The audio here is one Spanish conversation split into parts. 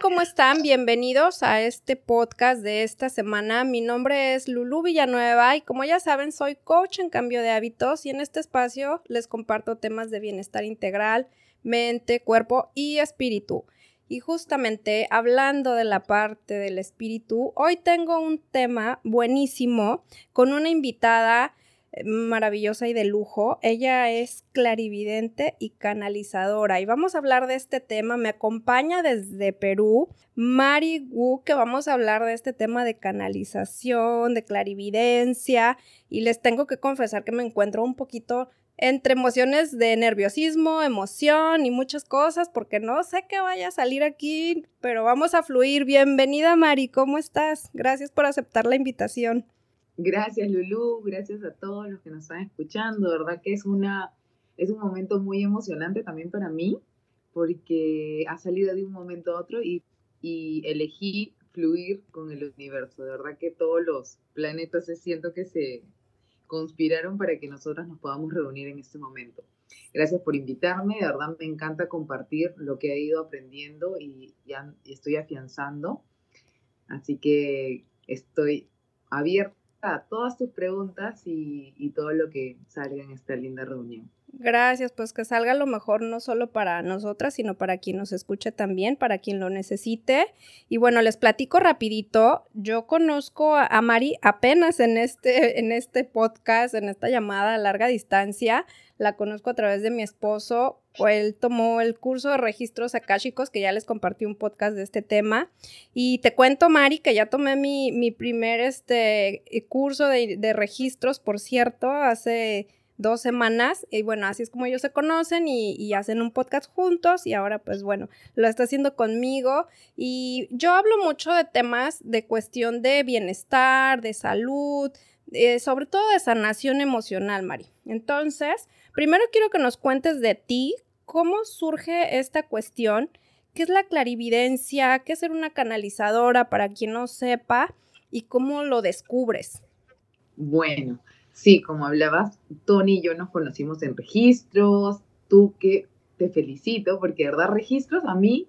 ¿Cómo están? Bienvenidos a este podcast de esta semana. Mi nombre es Lulu Villanueva y como ya saben, soy coach en cambio de hábitos y en este espacio les comparto temas de bienestar integral, mente, cuerpo y espíritu. Y justamente hablando de la parte del espíritu, hoy tengo un tema buenísimo con una invitada maravillosa y de lujo. Ella es clarividente y canalizadora. Y vamos a hablar de este tema. Me acompaña desde Perú Mari Wu, que vamos a hablar de este tema de canalización, de clarividencia. Y les tengo que confesar que me encuentro un poquito entre emociones de nerviosismo, emoción y muchas cosas, porque no sé qué vaya a salir aquí, pero vamos a fluir. Bienvenida Mari, ¿cómo estás? Gracias por aceptar la invitación. Gracias Lulu, gracias a todos los que nos están escuchando. De verdad que es, una, es un momento muy emocionante también para mí, porque ha salido de un momento a otro y, y elegí fluir con el universo. De verdad que todos los planetas se siento que se conspiraron para que nosotras nos podamos reunir en este momento. Gracias por invitarme, de verdad me encanta compartir lo que he ido aprendiendo y ya estoy afianzando. Así que estoy abierta todas tus preguntas y, y todo lo que salga en esta linda reunión. Gracias, pues que salga lo mejor no solo para nosotras, sino para quien nos escuche también, para quien lo necesite. Y bueno, les platico rapidito. Yo conozco a Mari apenas en este, en este podcast, en esta llamada a larga distancia. La conozco a través de mi esposo. Él tomó el curso de registros akáshicos, que ya les compartí un podcast de este tema. Y te cuento, Mari, que ya tomé mi, mi primer este, curso de, de registros, por cierto, hace dos semanas y bueno, así es como ellos se conocen y, hacen un podcast juntos y ahora pues bueno, lo está haciendo conmigo y yo hablo mucho de temas de cuestión de bienestar, de salud, eh, sobre todo de sanación emocional, Mari. Entonces, primero quiero que nos cuentes de ti, cómo surge esta cuestión, qué es la clarividencia, qué es ser una canalizadora para quien no sepa y cómo lo descubres. Bueno, Sí, como hablabas, Tony y yo nos conocimos en registros, tú que te felicito, porque verdad registros a mí,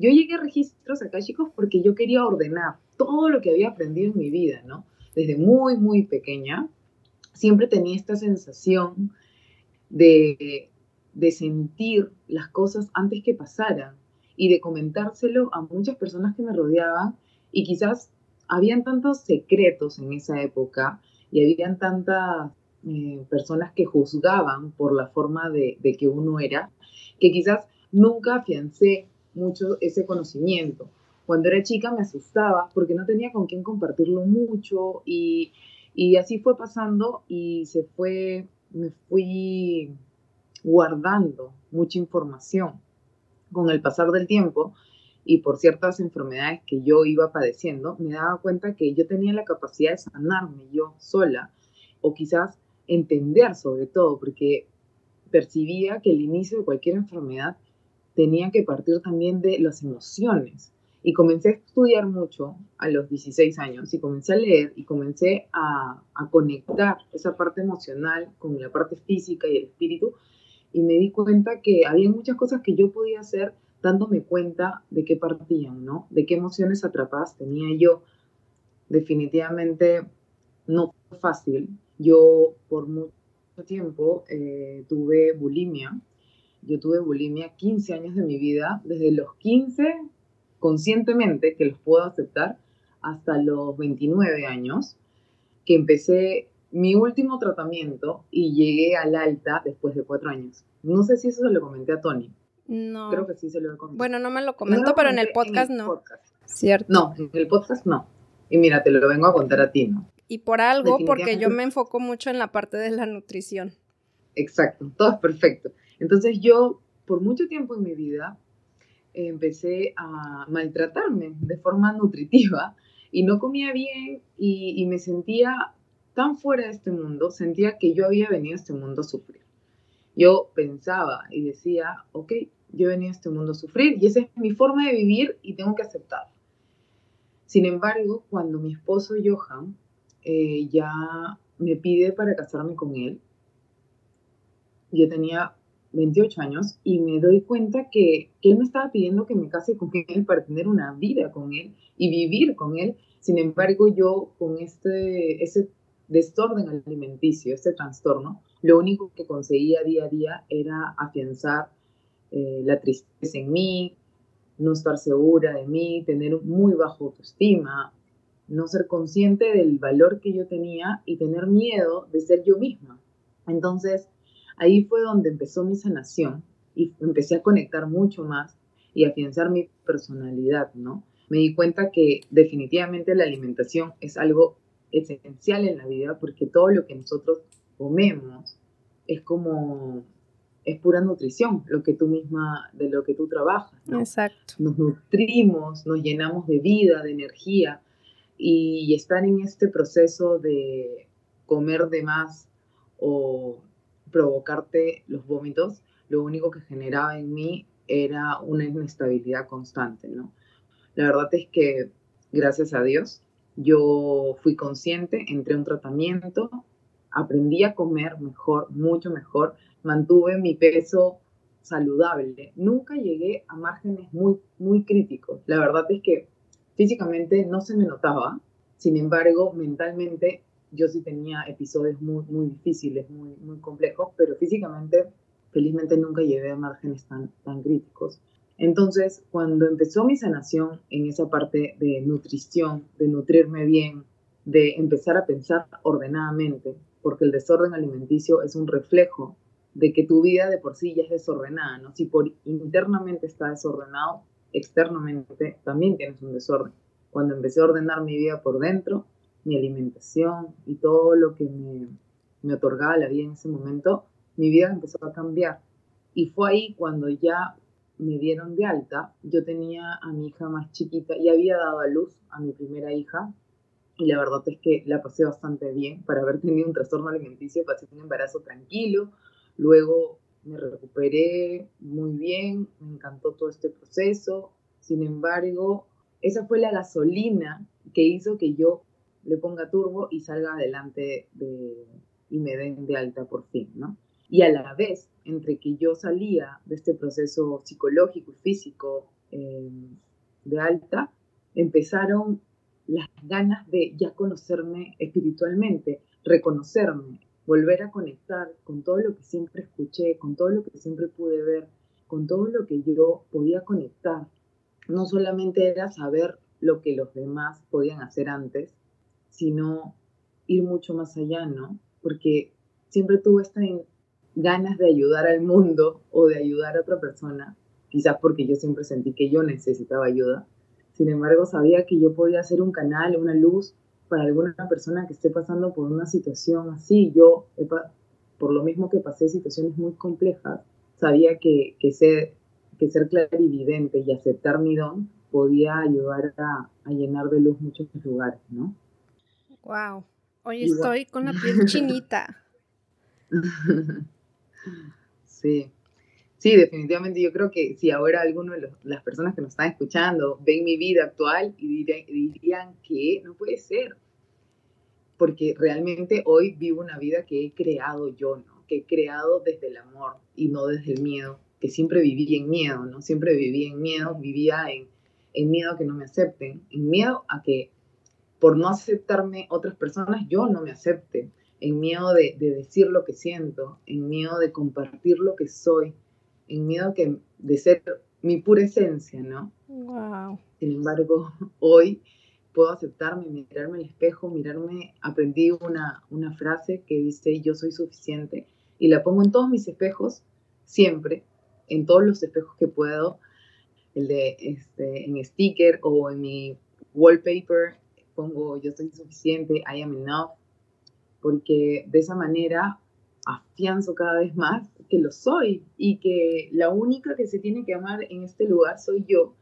yo llegué a registros acá, chicos, porque yo quería ordenar todo lo que había aprendido en mi vida, ¿no? Desde muy, muy pequeña, siempre tenía esta sensación de, de sentir las cosas antes que pasaran y de comentárselo a muchas personas que me rodeaban y quizás habían tantos secretos en esa época y habían tantas eh, personas que juzgaban por la forma de, que uno era, que quizás nunca afiancé mucho ese conocimiento. Cuando era chica me asustaba porque no tenía con quién compartirlo mucho y, y así fue pasando y se fue, me fui guardando mucha información. Con el pasar del tiempo, y por ciertas enfermedades que yo iba padeciendo, me daba cuenta que yo tenía la capacidad de sanarme yo sola o quizás entender sobre todo, porque percibía que el inicio de cualquier enfermedad tenía que partir también de las emociones. Y comencé a estudiar mucho a los 16 años y comencé a leer y comencé a, a conectar esa parte emocional con la parte física y el espíritu y me di cuenta que había muchas cosas que yo podía hacer dándome cuenta de qué partían, ¿no? De qué emociones atrapadas tenía yo. Definitivamente no fue fácil. Yo por mucho tiempo eh, tuve bulimia. Yo tuve bulimia 15 años de mi vida, desde los 15 conscientemente, que los puedo aceptar, hasta los 29 años, que empecé mi último tratamiento y llegué al alta después de cuatro años. No sé si eso se lo comenté a Tony. No. Creo que sí se lo he comentado. Bueno, no me lo comento, pero en el podcast no. Cierto. No, en el podcast no. Y mira, te lo vengo a contar a ti, ¿no? Y por algo, porque yo me enfoco mucho en la parte de la nutrición. Exacto, todo es perfecto. Entonces yo, por mucho tiempo en mi vida, empecé a maltratarme de forma nutritiva y no comía bien y, me sentía tan fuera de este mundo, sentía que yo había venido a este mundo a sufrir. Yo pensaba y decía, ok, yo he venido a este mundo a sufrir y esa es mi forma de vivir y tengo que aceptarlo. Sin embargo, cuando mi esposo Johan eh, ya me pide para casarme con él, yo tenía 28 años y me doy cuenta que, él me estaba pidiendo que me case con él para tener una vida con él y vivir con él. Sin embargo, yo con este, ese desorden alimenticio, este trastorno, lo único que conseguía día a día era afianzar eh, la tristeza en mí, no estar segura de mí, tener muy bajo autoestima, no ser consciente del valor que yo tenía y tener miedo de ser yo misma. Entonces, ahí fue donde empezó mi sanación y empecé a conectar mucho más y afianzar mi personalidad, ¿no? Me di cuenta que definitivamente la alimentación es algo esencial en la vida porque todo lo que nosotros comemos es como es pura nutrición, lo que tú misma, de lo que tú trabajas. Exacto. Nos nutrimos, nos llenamos de vida, de energía, y estar en este proceso de comer de más o provocarte los vómitos, lo único que generaba en mí era una inestabilidad constante, ¿no? La verdad es que, gracias a Dios, yo fui consciente, entré un tratamiento, aprendí a comer mejor, mucho mejor, mantuve mi peso saludable. Nunca llegué a márgenes muy, muy críticos. La verdad es que físicamente no se me notaba, sin embargo, mentalmente yo sí tenía episodios muy, muy difíciles, muy, complejos, pero físicamente, felizmente nunca llegué a márgenes tan, tan críticos. Entonces, cuando empezó mi sanación en esa parte de nutrición, de nutrirme bien, de empezar a pensar ordenadamente, porque el desorden alimenticio es un reflejo de que tu vida de por sí ya es desordenada, ¿no? Si por internamente está desordenado, externamente también tienes un desorden. Cuando empecé a ordenar mi vida por dentro, mi alimentación y todo lo que me, me otorgaba la vida en ese momento, mi vida empezó a cambiar. Y fue ahí cuando ya me dieron de alta, yo tenía a mi hija más chiquita y había dado a luz a mi primera hija. Y la verdad es que la pasé bastante bien para haber tenido un trastorno alimenticio, pasé un embarazo tranquilo, luego me recuperé muy bien, me encantó todo este proceso, sin embargo, esa fue la gasolina que hizo que yo le ponga turbo y salga adelante y me den de alta por fin, ¿no? Y a la vez, entre que yo salía de este proceso psicológico y físico eh, de alta, empezaron las ganas de ya conocerme espiritualmente, reconocerme, volver a conectar con todo lo que siempre escuché, con todo lo que siempre pude ver, con todo lo que yo podía conectar. No solamente era saber lo que los demás podían hacer antes, sino ir mucho más allá, ¿no? Porque siempre tuve estas ganas de ayudar al mundo o de ayudar a otra persona, quizás porque yo siempre sentí que yo necesitaba ayuda. Sin embargo, sabía que yo podía ser un canal, una luz para alguna persona que esté pasando por una situación así. Yo, por lo mismo que pasé situaciones muy complejas, sabía que, que, ser, que ser clarividente y aceptar mi don podía ayudar a, a llenar de luz muchos lugares, ¿no? Wow. Hoy estoy con la piel chinita. sí. Sí, definitivamente yo creo que si ahora alguno de las personas que nos están escuchando ven mi vida actual y dirían, que no puede ser, porque realmente hoy vivo una vida que he creado yo, ¿no? Que he creado desde el amor y no desde el miedo, que siempre viví en miedo, ¿no? Siempre viví en miedo, vivía en, en miedo a que no me acepten, en miedo a que por no aceptarme otras personas, yo no me acepte, en miedo de, de decir lo que siento, en miedo de compartir lo que soy en miedo que, de ser mi pura esencia, ¿no? Wow. Sin embargo, hoy puedo aceptarme, mirarme al espejo, mirarme, aprendí una, una frase que dice yo soy suficiente y la pongo en todos mis espejos, siempre, en todos los espejos que puedo, el de este, en sticker o en mi wallpaper, pongo yo soy suficiente, I am enough, porque de esa manera afianzo cada vez más que lo soy y que la única que se tiene que amar en este lugar soy yo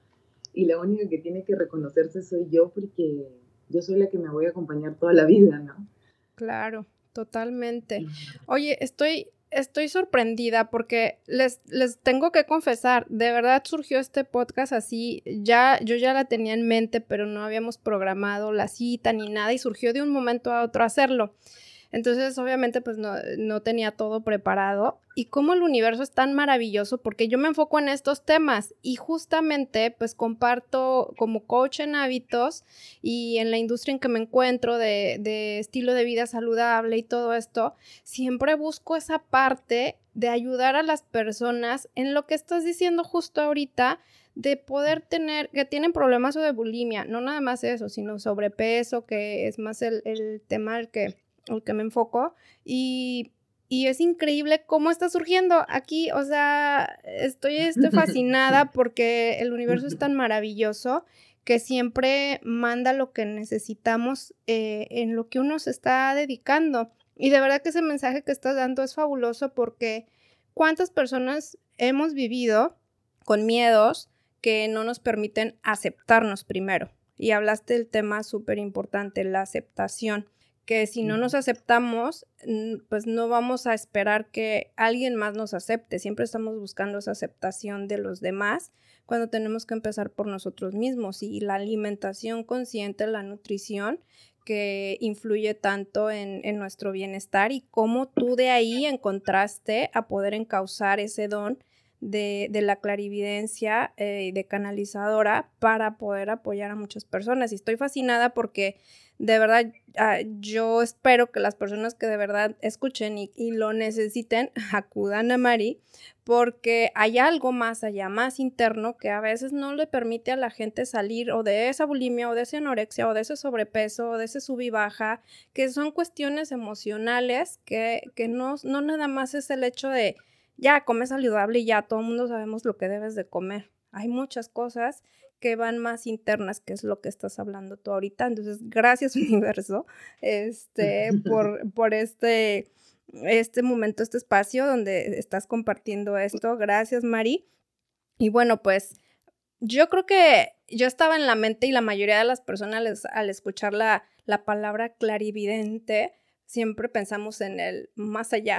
y la única que tiene que reconocerse soy yo porque yo soy la que me voy a acompañar toda la vida, ¿no? Claro, totalmente. Oye, estoy estoy sorprendida porque les, les tengo que confesar, de verdad surgió este podcast así, ya yo ya la tenía en mente, pero no habíamos programado la cita ni nada y surgió de un momento a otro hacerlo. Entonces, obviamente, pues no, no, tenía todo preparado. Y cómo el universo es tan maravilloso, porque yo me enfoco en estos temas y justamente, pues comparto como coach en hábitos y en la industria en que me encuentro de, de estilo de vida saludable y todo esto, siempre busco esa parte de ayudar a las personas en lo que estás diciendo justo ahorita, de poder tener, que tienen problemas o de bulimia, no nada más eso, sino sobrepeso, que es más el, el tema al que el que me enfoco, y, y es increíble cómo está surgiendo aquí, o sea, estoy, estoy fascinada porque el universo es tan maravilloso que siempre manda lo que necesitamos eh, en lo que uno se está dedicando. Y de verdad que ese mensaje que estás dando es fabuloso porque cuántas personas hemos vivido con miedos que no nos permiten aceptarnos primero. Y hablaste del tema súper importante, la aceptación que si no nos aceptamos, pues no vamos a esperar que alguien más nos acepte. Siempre estamos buscando esa aceptación de los demás cuando tenemos que empezar por nosotros mismos. Y la alimentación consciente, la nutrición, que influye tanto en, nuestro bienestar y cómo tú de ahí encontraste a poder encauzar ese don de, la clarividencia eh, y de canalizadora para poder apoyar a muchas personas. Y estoy fascinada porque de verdad, ah, yo espero que las personas que de verdad escuchen y, lo necesiten acudan a Mari porque hay algo más allá, más interno que a veces no le permite a la gente salir o de esa bulimia o de esa anorexia o de ese sobrepeso o de ese sub y baja, que son cuestiones emocionales que, que no, no nada más es el hecho de ya come saludable y ya todo el mundo sabemos lo que debes de comer. Hay muchas cosas que van más internas, que es lo que estás hablando tú ahorita. Entonces, gracias universo, este, por, por este, este momento, este espacio donde estás compartiendo esto. Gracias, Mari. Y bueno, pues yo creo que yo estaba en la mente y la mayoría de las personas al escuchar la, la palabra clarividente, siempre pensamos en el más allá,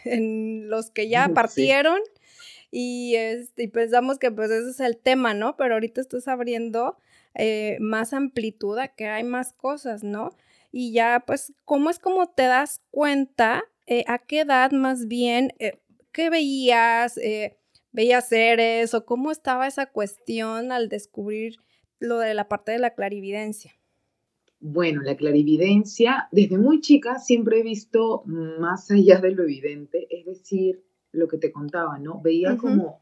en los que ya partieron y, este, pensamos que pues ese es el tema, ¿no? Pero ahorita estás abriendo eh, más amplitud a que hay más cosas, ¿no? Y ya pues, ¿cómo es como te das cuenta? Eh, ¿A qué edad más bien? Eh, ¿Qué veías? ¿Veías seres? ¿O cómo estaba esa cuestión al descubrir lo de la parte de la clarividencia? Bueno, la clarividencia, desde muy chica siempre he visto más allá de lo evidente, es decir, lo que te contaba, ¿no? Veía como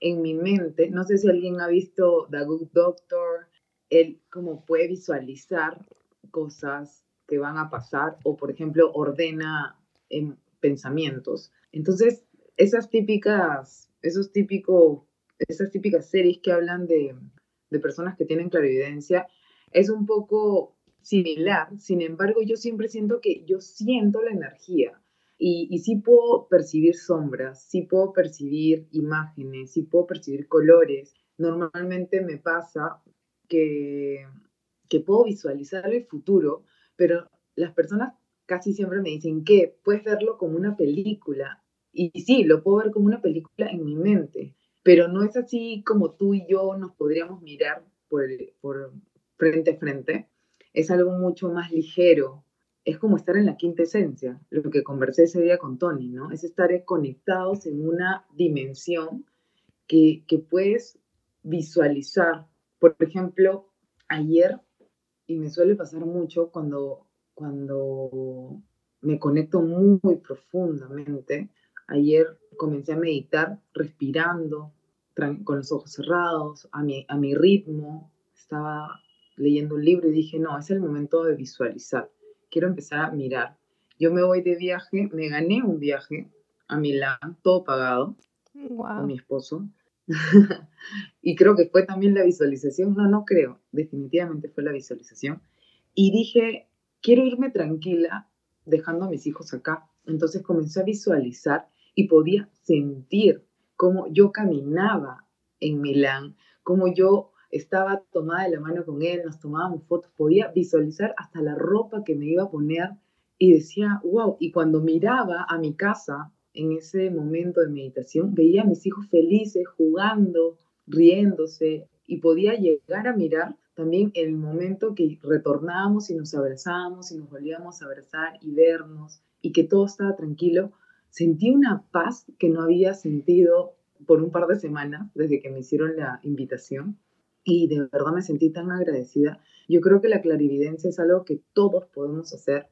en mi mente, no sé si alguien ha visto The Good Doctor, él como puede visualizar cosas que van a pasar o, por ejemplo, ordena en pensamientos. Entonces, esas típicas, esos típicos, esas típicas series que hablan de, de personas que tienen clarividencia, es un poco similar. Sin embargo, yo siempre siento que yo siento la energía. Y, sí puedo percibir sombras, sí puedo percibir imágenes, sí puedo percibir colores. Normalmente me pasa que, que puedo visualizar el futuro, pero las personas casi siempre me dicen que puedes verlo como una película. Y sí, lo puedo ver como una película en mi mente, pero no es así como tú y yo nos podríamos mirar por frente a frente. Es algo mucho más ligero, es como estar en la quinta esencia, lo que conversé ese día con Tony, ¿no? Es estar conectados en una dimensión que, que puedes visualizar. Por ejemplo, ayer, y me suele pasar mucho cuando, cuando me conecto muy, profundamente, ayer comencé a meditar respirando, con los ojos cerrados, a mi, a mi ritmo, estaba leyendo un libro y dije, no, es el momento de visualizar quiero empezar a mirar. Yo me voy de viaje, me gané un viaje a Milán, todo pagado, con mi esposo. y creo que fue también la visualización, no, no creo, definitivamente fue la visualización. Y dije, quiero irme tranquila dejando a mis hijos acá. Entonces comencé a visualizar y podía sentir cómo yo caminaba en Milán, cómo yo estaba tomada de la mano con él, nos tomábamos fotos, podía visualizar hasta la ropa que me iba a poner y decía, wow, y cuando miraba a mi casa en ese momento de meditación, veía a mis hijos felices, jugando, riéndose, y podía llegar a mirar también el momento que retornábamos y nos abrazábamos y nos volvíamos a abrazar y vernos y que todo estaba tranquilo, sentí una paz que no había sentido por un par de semanas desde que me hicieron la invitación y de verdad me sentí tan agradecida. Yo creo que la clarividencia es algo que todos podemos hacer,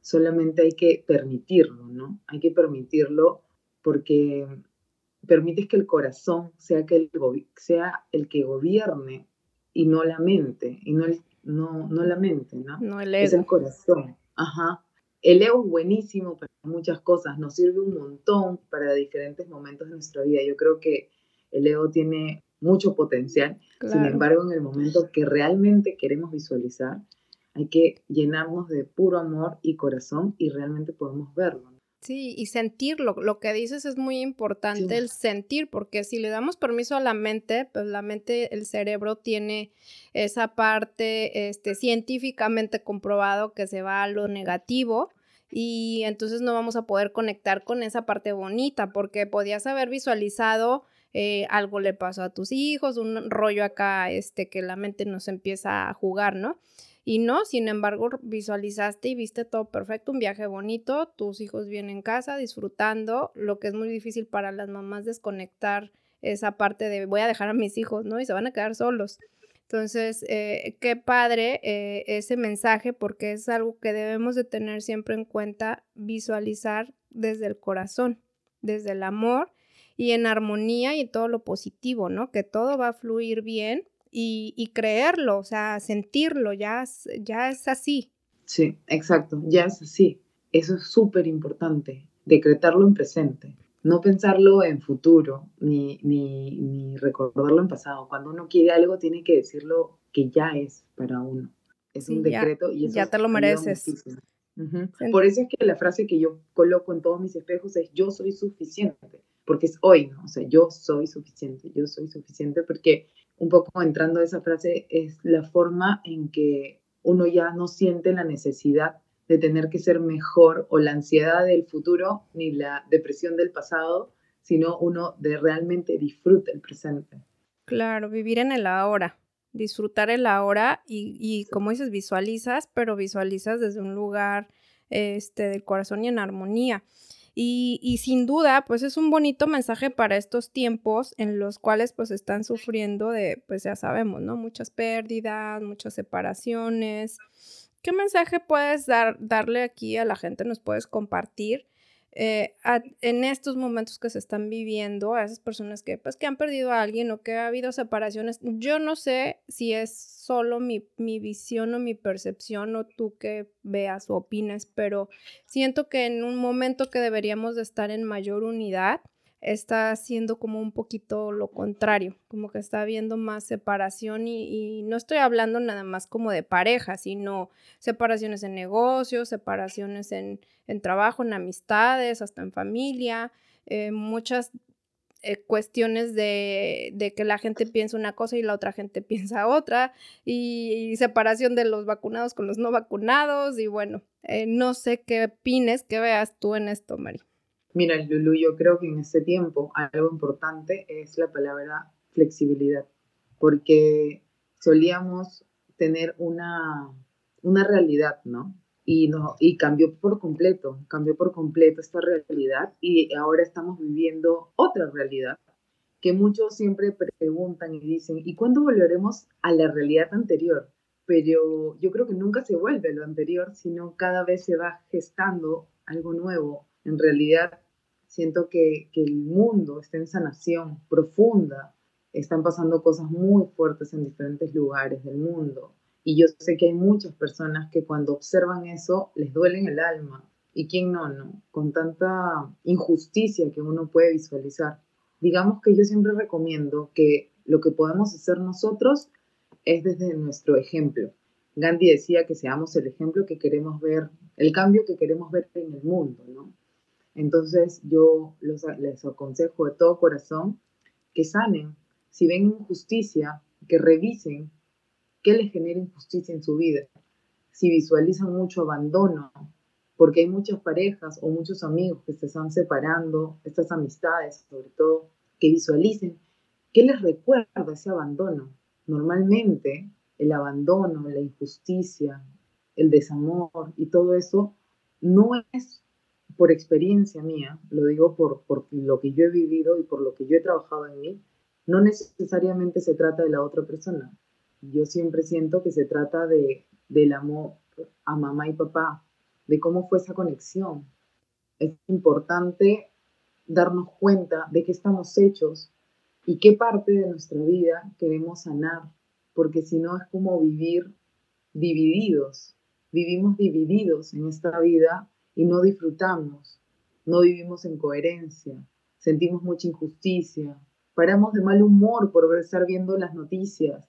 solamente hay que permitirlo, ¿no? Hay que permitirlo porque permites que el corazón sea, que el, sea el que gobierne y no la mente, y no, no, no la mente, ¿no? No el ego. Es el corazón, ajá. El ego es buenísimo para muchas cosas, nos sirve un montón para diferentes momentos de nuestra vida. Yo creo que el ego tiene mucho potencial, sin embargo, en el momento que realmente queremos visualizar, hay que llenarnos de puro amor y corazón y realmente podemos verlo. Sí, y sentirlo. Lo que dices es muy importante, el sentir, porque si le damos permiso a la mente, pues la mente, el cerebro tiene esa parte este, científicamente comprobado que se va a lo negativo y entonces no vamos a poder conectar con esa parte bonita, porque podías haber visualizado eh, algo le pasó a tus hijos, un rollo acá, este, que la mente nos empieza a jugar, ¿no? Y no, sin embargo, visualizaste y viste todo perfecto, un viaje bonito, tus hijos vienen en casa disfrutando, lo que es muy difícil para las mamás desconectar esa parte de voy a dejar a mis hijos, ¿no? Y se van a quedar solos. Entonces, eh, qué padre eh, ese mensaje porque es algo que debemos de tener siempre en cuenta, visualizar desde el corazón, desde el amor y en armonía y todo lo positivo, ¿no? Que todo va a fluir bien y, creerlo, o sea, sentirlo, ya, ya es así. Sí, exacto, ya es así. Eso es súper importante, decretarlo en presente, no pensarlo en futuro, ni, ni, recordarlo en pasado. Cuando uno quiere algo, tiene que decirlo que ya es para uno. Es un decreto y eso ya te lo mereces. Por eso es que la frase que yo coloco en todos mis espejos es yo soy suficiente, porque es hoy, ¿no? O sea, yo soy suficiente, yo soy suficiente porque un poco entrando a esa frase, es la forma en que uno ya no siente la necesidad de tener que ser mejor o la ansiedad del futuro ni la depresión del pasado, sino uno de realmente disfruta el presente. Claro, vivir en el ahora, disfrutar el ahora y, y como dices, visualizas, pero visualizas desde un lugar este, del corazón y en armonía. Y, sin duda, pues es un bonito mensaje para estos tiempos en los cuales pues están sufriendo de, pues ya sabemos, ¿no? Muchas pérdidas, muchas separaciones. ¿Qué mensaje puedes dar, darle aquí a la gente? ¿Nos puedes compartir? Eh, en estos momentos que se están viviendo, a esas personas que, pues, que han perdido a alguien o que ha habido separaciones, yo no sé si es solo mi, mi visión o mi percepción o tú que veas o opines, pero siento que en un momento que deberíamos de estar en mayor unidad, está haciendo como un poquito lo contrario, como que está habiendo más separación y, no estoy hablando nada más como de pareja, sino separaciones en negocios, separaciones en, trabajo, en amistades, hasta en familia, eh, muchas eh, cuestiones de, que la gente piensa una cosa y la otra gente piensa otra, y, separación de los vacunados con los no vacunados, y bueno, eh, no sé qué opines, qué veas tú en esto, Mari. Mira, Lulu, yo creo que en este tiempo algo importante es la palabra flexibilidad, porque solíamos tener una, una realidad, ¿no? Y, no, y cambió por completo, cambió por completo esta realidad y ahora estamos viviendo otra realidad que muchos siempre preguntan y dicen, ¿y cuándo volveremos a la realidad anterior? Pero yo creo que nunca se vuelve lo anterior, sino cada vez se va gestando algo nuevo. En realidad, siento que, el mundo está en sanación profunda, están pasando cosas muy fuertes en diferentes lugares del mundo. Y yo sé que hay muchas personas que cuando observan eso les duele el alma. ¿Y quién no, no? Con tanta injusticia que uno puede visualizar. Digamos que yo siempre recomiendo que lo que podemos hacer nosotros es desde nuestro ejemplo. Gandhi decía que seamos el ejemplo que queremos ver, el cambio que queremos ver en el mundo, ¿no? Entonces yo les aconsejo de todo corazón que sanen. Si ven injusticia, que revisen qué les genera injusticia en su vida. Si visualizan mucho abandono, porque hay muchas parejas o muchos amigos que se están separando, estas amistades sobre todo, que visualicen qué les recuerda ese abandono. Normalmente el abandono, la injusticia, el desamor y todo eso no es por experiencia mía, lo digo por, por lo que yo he vivido y por lo que yo he trabajado en mí, no necesariamente se trata de la otra persona. Yo siempre siento que se trata de, del amor a mamá y papá, de cómo fue esa conexión. Es importante darnos cuenta de qué estamos hechos y qué parte de nuestra vida queremos sanar, porque si no es como vivir divididos. Vivimos divididos en esta vida y no disfrutamos, no vivimos en coherencia, sentimos mucha injusticia, paramos de mal humor por estar viendo las noticias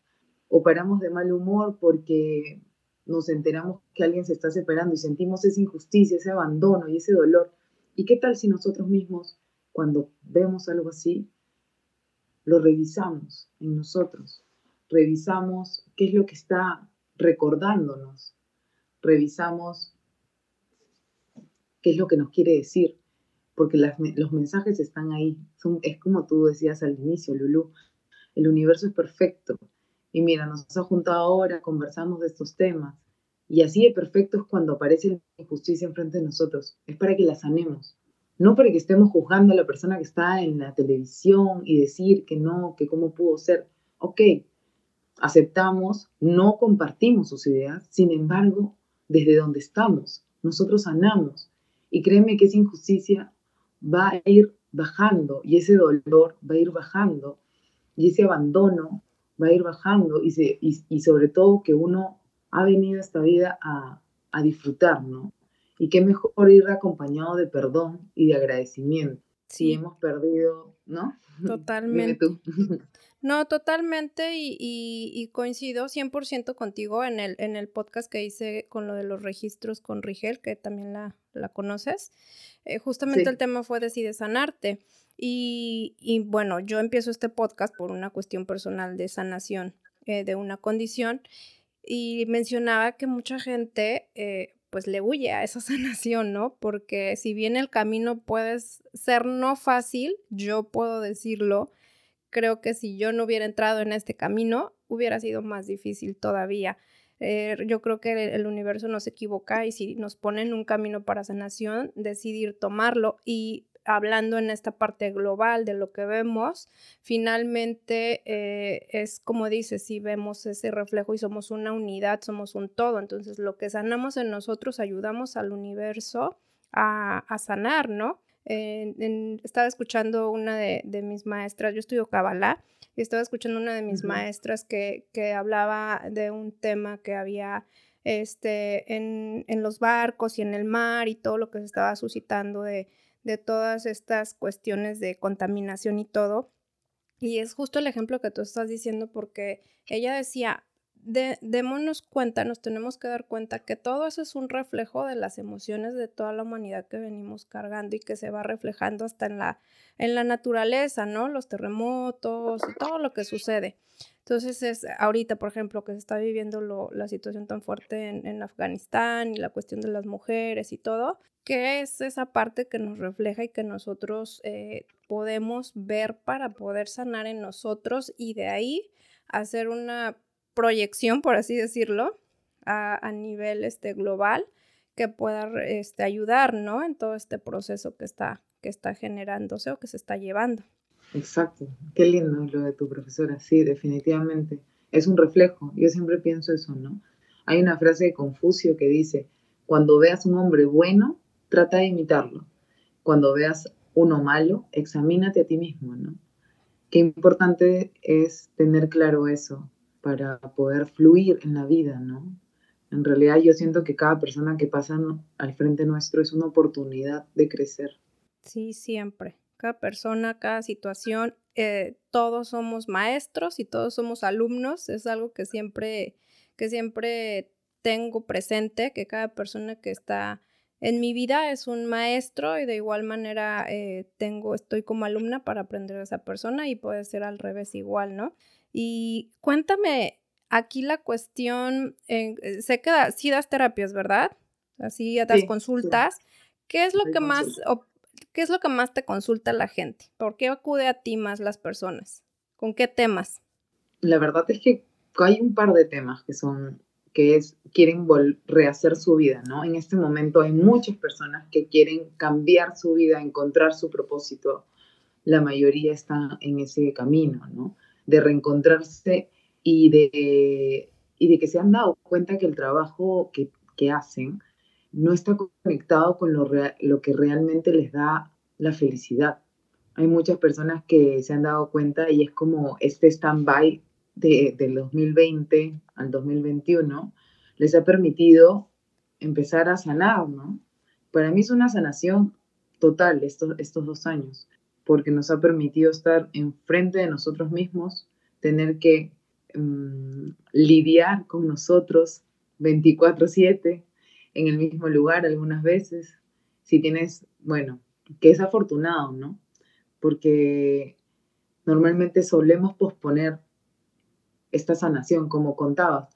o paramos de mal humor porque nos enteramos que alguien se está separando y sentimos esa injusticia, ese abandono y ese dolor. ¿Y qué tal si nosotros mismos, cuando vemos algo así, lo revisamos en nosotros? Revisamos qué es lo que está recordándonos. Revisamos qué es lo que nos quiere decir porque los mensajes están ahí. Son, es como tú decías al inicio, Lulu, el universo es perfecto. Y mira, nos ha juntado ahora, conversamos de estos temas. Y así de perfecto es cuando aparece la injusticia enfrente de nosotros. Es para que la sanemos. No para que estemos juzgando a la persona que está en la televisión y decir que no, que cómo pudo ser. Ok, aceptamos, no compartimos sus ideas, sin embargo, desde donde estamos, nosotros sanamos. Y créeme que esa injusticia va a ir bajando y ese dolor va a ir bajando y ese abandono va a ir bajando y, sobre todo que uno ha venido a esta vida a, a disfrutar, ¿no? Y qué mejor ir acompañado de perdón y de agradecimiento. Si hemos perdido, ¿no? Totalmente. No, totalmente y, y, coincido 100% contigo en el, en el podcast que hice con lo de los registros con Rigel, que también la, la conoces. Eh, justamente el tema fue Decide sanarte. Y, y, bueno, yo empiezo este podcast por una cuestión personal de sanación eh, de una condición y mencionaba que mucha gente eh, pues le huye a esa sanación, ¿no? Porque si bien el camino puede ser no fácil, yo puedo decirlo, creo que si yo no hubiera entrado en este camino, hubiera sido más difícil todavía. Eh, yo creo que el, universo no se equivoca y si nos pone un camino para sanación, decidir tomarlo y hablando en esta parte global de lo que vemos, finalmente eh, es como dice, si vemos ese reflejo y somos una unidad, somos un todo, entonces lo que sanamos en nosotros ayudamos al universo a, a sanar, ¿no? estaba escuchando una de, mis maestras, yo estudio Kabbalah, y estaba escuchando una de mis maestras que, que, hablaba de un tema que había este, en, en, los barcos y en el mar y todo lo que se estaba suscitando de, de todas estas cuestiones de contaminación y todo. Y es justo el ejemplo que tú estás diciendo porque ella decía, de, démonos cuenta, nos tenemos que dar cuenta que todo eso es un reflejo de las emociones de toda la humanidad que venimos cargando y que se va reflejando hasta en la, en la naturaleza, ¿no? Los terremotos y todo lo que sucede. Entonces es ahorita, por ejemplo, que se está viviendo lo, la situación tan fuerte en, en, Afganistán y la cuestión de las mujeres y todo, que es esa parte que nos refleja y que nosotros eh, podemos ver para poder sanar en nosotros y de ahí hacer una proyección, por así decirlo, a, nivel este, global que pueda este, ayudar, ¿no? En todo este proceso que está, que está generándose o que se está llevando. Exacto, qué lindo lo de tu profesora, sí, definitivamente. Es un reflejo, yo siempre pienso eso, ¿no? Hay una frase de Confucio que dice, cuando veas un hombre bueno, trata de imitarlo. Cuando veas uno malo, examínate a ti mismo, ¿no? Qué importante es tener claro eso, para poder fluir en la vida, ¿no? En realidad yo siento que cada persona que pasa al frente nuestro es una oportunidad de crecer. Sí, siempre. Cada persona, cada situación, eh, todos somos maestros y todos somos alumnos. Es algo que siempre, que siempre tengo presente, que cada persona que está en mi vida es un maestro y de igual manera eh, tengo, estoy como alumna para aprender a esa persona y puede ser al revés igual, ¿no? Y cuéntame, aquí la cuestión, eh, sé que sí das terapias, ¿verdad? Así das consultas. ¿Qué es lo que más, qué es lo que más te consulta la gente? ¿Por qué acude a ti más las personas? ¿Con qué temas? La verdad es que hay un par de temas que son que es, quieren rehacer su vida, ¿no? En este momento hay muchas personas que quieren cambiar su vida, encontrar su propósito. La mayoría está en ese camino, ¿no? De reencontrarse y de, y de que se han dado cuenta que el trabajo que, que hacen no está conectado con lo, lo que realmente les da la felicidad. Hay muchas personas que se han dado cuenta y es como este stand-by de, del 2020 al 2021 les ha permitido empezar a sanar, ¿no? Para mí es una sanación total estos, estos dos años, porque nos ha permitido estar enfrente de nosotros mismos, tener que mm, lidiar con nosotros 24/7 en el mismo lugar algunas veces. Si tienes, bueno, que es afortunado, ¿no? Porque normalmente solemos posponer esta sanación, como contabas.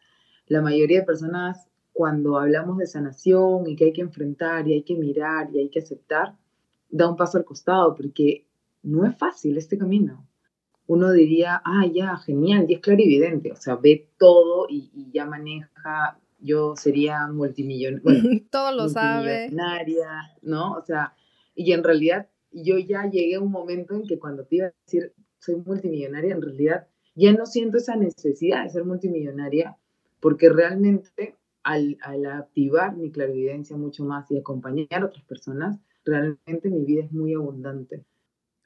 La mayoría de personas, cuando hablamos de sanación y que hay que enfrentar y hay que mirar y hay que aceptar, da un paso al costado porque no es fácil este camino. Uno diría, ah, ya, genial, y es clarividente, o sea, ve todo y, ya maneja, yo sería multimillonaria. Bueno, todo lo sabe. ¿no? O sea, y en realidad yo ya llegué a un momento en que cuando te iba a decir soy multimillonaria, en realidad ya no siento esa necesidad de ser multimillonaria porque realmente al, activar mi clarividencia mucho más y acompañar a otras personas, realmente mi vida es muy abundante.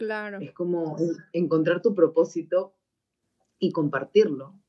Claro. Es como encontrar tu propósito y compartirlo.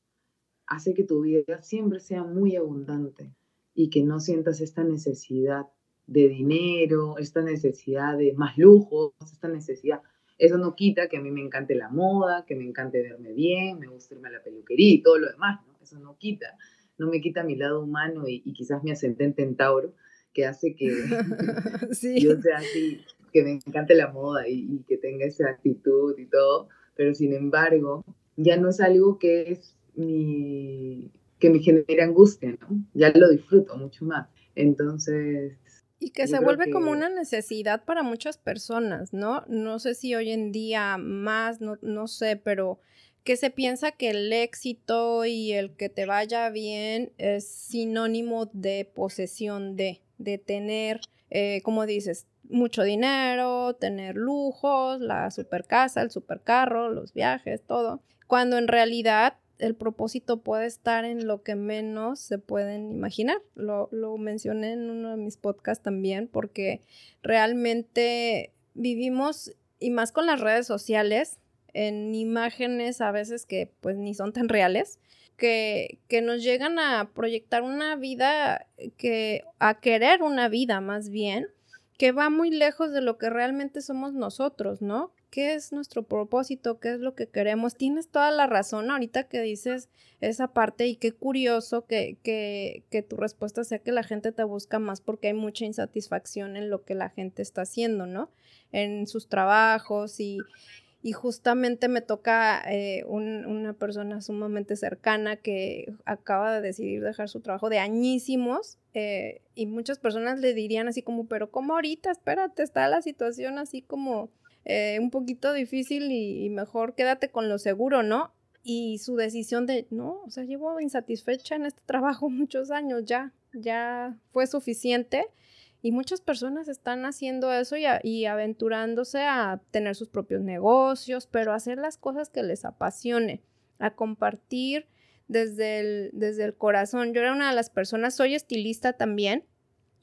Hace que tu vida siempre sea muy abundante y que no sientas esta necesidad de dinero, esta necesidad de más lujos, esta necesidad eso no quita que a mí me encante la moda, que me encante verme bien, me gusta irme a la peluquería y todo lo demás, ¿no? Eso no quita, no me quita mi lado humano y, quizás mi ascendente en Tauro, que hace que yo sea así, que me encante la moda y, que tenga esa actitud y todo, pero sin embargo, ya no es algo que es mi que me genere angustia, ¿no? Ya lo disfruto mucho más. Entonces, y que se vuelve como una necesidad para muchas personas, ¿no? No sé si hoy en día más, no, no sé, pero que se piensa que el éxito y el que te vaya bien es sinónimo de posesión de, de tener, eh, como dices, mucho dinero, tener lujos, la super casa, el super carro, los viajes, todo. Cuando en realidad el propósito puede estar en lo que menos se pueden imaginar. Lo, mencioné en uno de mis podcasts también, porque realmente vivimos, y más con las redes sociales, en imágenes a veces que pues ni son tan reales, que, que nos llegan a proyectar una vida, que, a querer una vida más bien, que va muy lejos de lo que realmente somos nosotros, ¿no? qué es nuestro propósito, qué es lo que queremos. Tienes toda la razón ahorita que dices esa parte y qué curioso que, que, que, tu respuesta sea que la gente te busca más porque hay mucha insatisfacción en lo que la gente está haciendo, ¿no? En sus trabajos y, y justamente me toca eh, una persona sumamente cercana que acaba de decidir dejar su trabajo de añísimos eh, y muchas personas le dirían así como, pero ¿cómo ahorita? Espérate, está la situación así como eh, un poquito difícil y, mejor quédate con lo seguro, ¿no? Y su decisión de, no, o sea, llevo insatisfecha en este trabajo muchos años, ya, ya fue suficiente. Y muchas personas están haciendo eso y, y, aventurándose a tener sus propios negocios, pero hacer las cosas que les apasione, a compartir desde el, desde el corazón. Yo era una de las personas, soy estilista también,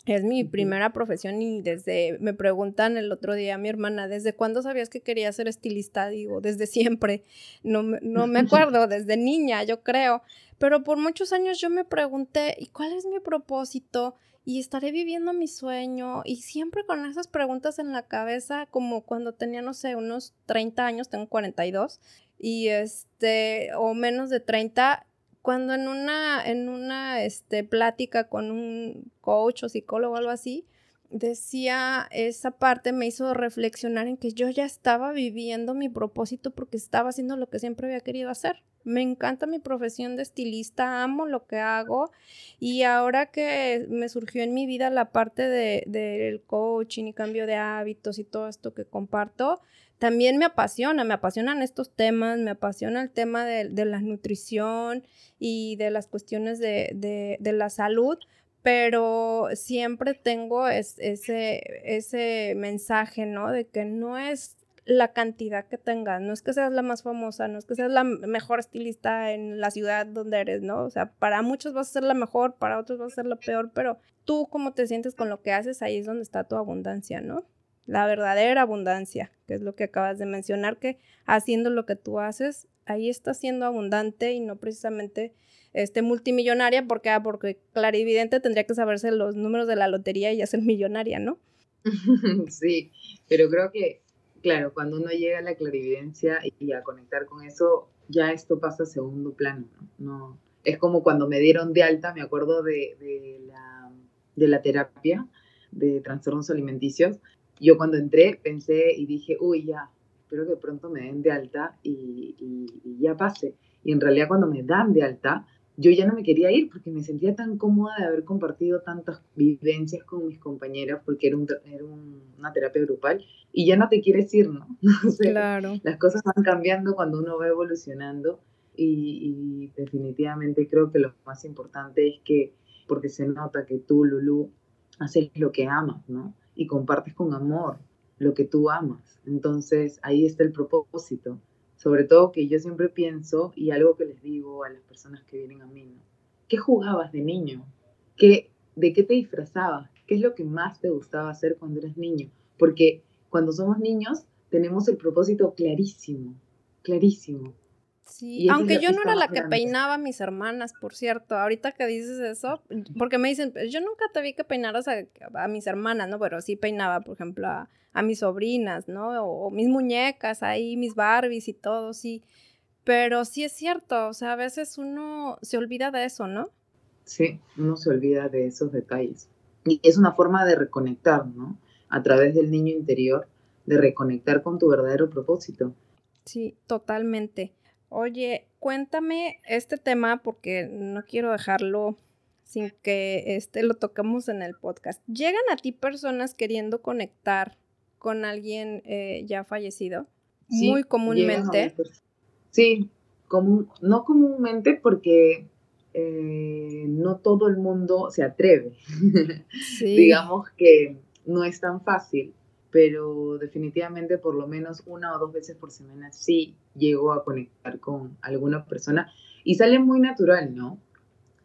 es mi primera profesión y desde, me preguntan el otro día mi hermana, ¿desde cuándo sabías que quería ser estilista? Digo, desde siempre. No, no me acuerdo, desde niña, yo creo. Pero por muchos años yo me pregunté, ¿y cuál es mi propósito? Y estaré viviendo mi sueño. Y siempre con esas preguntas en la cabeza, como cuando tenía, no sé, unos 30 años, tengo 42, y este, o menos de 30, cuando en una, en una este, plática con un coach o psicólogo algo así, decía esa parte me hizo reflexionar en que yo ya estaba viviendo mi propósito porque estaba haciendo lo que siempre había querido hacer. Me encanta mi profesión de estilista, amo lo que hago y ahora que me surgió en mi vida la parte del de, coaching y cambio de hábitos y todo esto que comparto, también me apasiona, me apasionan estos temas, me apasiona el tema de, de la nutrición y de las cuestiones de, de la salud, pero siempre tengo ese, ese mensaje, ¿no? De que no es la cantidad que tengas, no es que seas la más famosa, no es que seas la mejor estilista en la ciudad donde eres, ¿no? O sea, para muchos vas a ser la mejor, para otros vas a ser la peor, pero tú cómo te sientes con lo que haces, ahí es donde está tu abundancia, ¿no? La verdadera abundancia, que es lo que acabas de mencionar, que haciendo lo que tú haces, ahí estás siendo abundante y no precisamente este, multimillonaria, porque, ah, porque clarividente tendría que saberse los números de la lotería y ya ser millonaria, ¿no? Sí, pero creo que, claro, cuando uno llega a la clarividencia y a conectar con eso, ya esto pasa a segundo plano, ¿no? es como cuando me dieron de alta, me acuerdo de, de, la, terapia de trastornos alimenticios. Yo cuando entré pensé y dije, uy, ya, espero que pronto me den de alta y ya pase. Y en realidad cuando me dan de alta, yo ya no me quería ir porque me sentía tan cómoda de haber compartido tantas vivencias con mis compañeras porque era, era una terapia grupal y ya no te quieres ir, ¿no? claro. Las cosas van cambiando cuando uno va evolucionando y, definitivamente creo que lo más importante es que, porque se nota que tú, Lulu, haces lo que amas, ¿no? Y compartes con amor lo que tú amas. Entonces ahí está el propósito sobre todo que yo siempre pienso, y algo que les digo a las personas que vienen a mí, ¿no? ¿Qué jugabas de niño? ¿Qué, ¿De qué te disfrazabas? ¿Qué es lo que más te gustaba hacer cuando eras niño? Porque cuando somos niños tenemos el propósito clarísimo, clarísimo. Sí, aunque yo no era la que peinaba a mis hermanas, por cierto, ahorita que dices eso, porque me dicen, pues, yo nunca te vi que peinaras a, a mis hermanas, ¿no? Pero sí peinaba, por ejemplo, a, a mis sobrinas, ¿no? O, mis muñecas ahí, mis Barbies y todo, sí. Pero sí es cierto, o sea, a veces uno se olvida de eso, ¿no? Sí, uno se olvida de esos detalles. Y es una forma de reconectar, ¿no? A través del niño interior, de reconectar con tu verdadero propósito. Sí, totalmente. Oye, cuéntame este tema porque no quiero dejarlo sin que este lo toquemos en el podcast. ¿Llegan a ti personas queriendo conectar con alguien eh, ya fallecido? muy comúnmente. Sí, no comúnmente porque eh, no todo el mundo se atreve. Digamos que no es tan fácil, pero definitivamente por lo menos una o dos veces por semana sí llego a conectar con alguna persona y sale muy natural, ¿no?